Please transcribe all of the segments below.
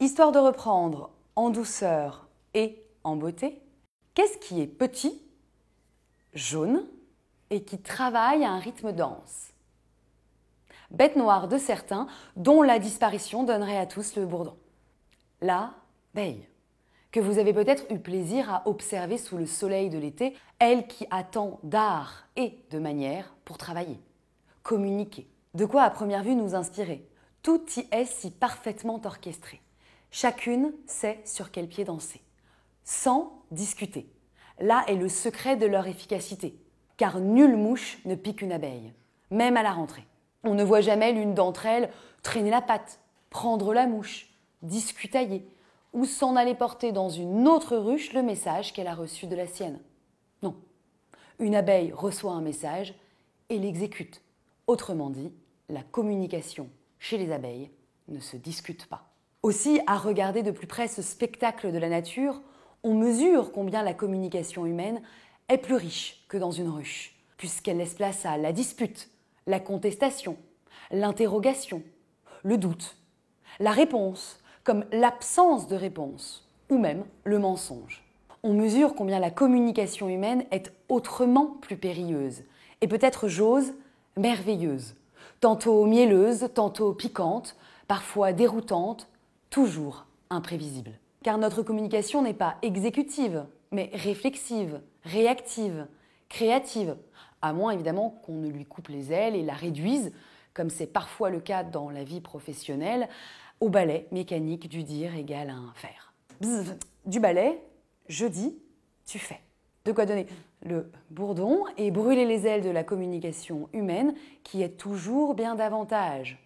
histoire de reprendre en douceur et en beauté, qu'est-ce qui est petit, jaune et qui travaille à un rythme dense? Bête noire de certains, dont la disparition donnerait à tous le bourdon. L'abeille, que vous avez peut-être eu plaisir à observer sous le soleil de l'été, elle qui attend d'art et de manière pour travailler, communiquer. De quoi à première vue nous inspirer? Tout y est si parfaitement orchestré. Chacune sait sur quel pied danser, sans discuter. Là est le secret de leur efficacité, car nulle mouche ne pique une abeille, même à la rentrée. On ne voit jamais l'une d'entre elles traîner la patte, prendre la mouche, discutailler, ou s'en aller porter dans une autre ruche le message qu'elle a reçu de la sienne. Non. Une abeille reçoit un message et l'exécute. Autrement dit, la communication chez les abeilles ne se discute pas. Aussi, à regarder de plus près ce spectacle de la nature, on mesure combien la communication humaine est plus riche que dans une ruche, puisqu'elle laisse place à la dispute, la contestation, l'interrogation, le doute, la réponse, comme l'absence de réponse, ou même le mensonge. On mesure combien la communication humaine est autrement plus périlleuse, et peut-être, j'ose, merveilleuse, tantôt mielleuse, tantôt piquante, parfois déroutante, toujours imprévisible. Car notre communication n'est pas exécutive, mais réflexive, réactive, créative, à moins évidemment qu'on ne lui coupe les ailes et la réduise, comme c'est parfois le cas dans la vie professionnelle, au ballet mécanique du dire égal à un faire. du ballet, je dis, tu fais. De quoi donner le bourdon et brûler les ailes de la communication humaine qui est toujours bien davantage.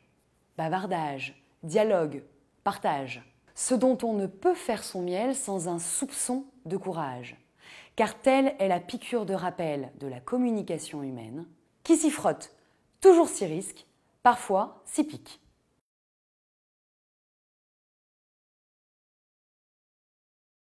Bavardage, dialogue, partage. Ce dont on ne peut faire son miel sans un soupçon de courage. Car telle est la piqûre de rappel de la communication humaine, qui s'y frotte, toujours s'y risque, parfois s'y pique.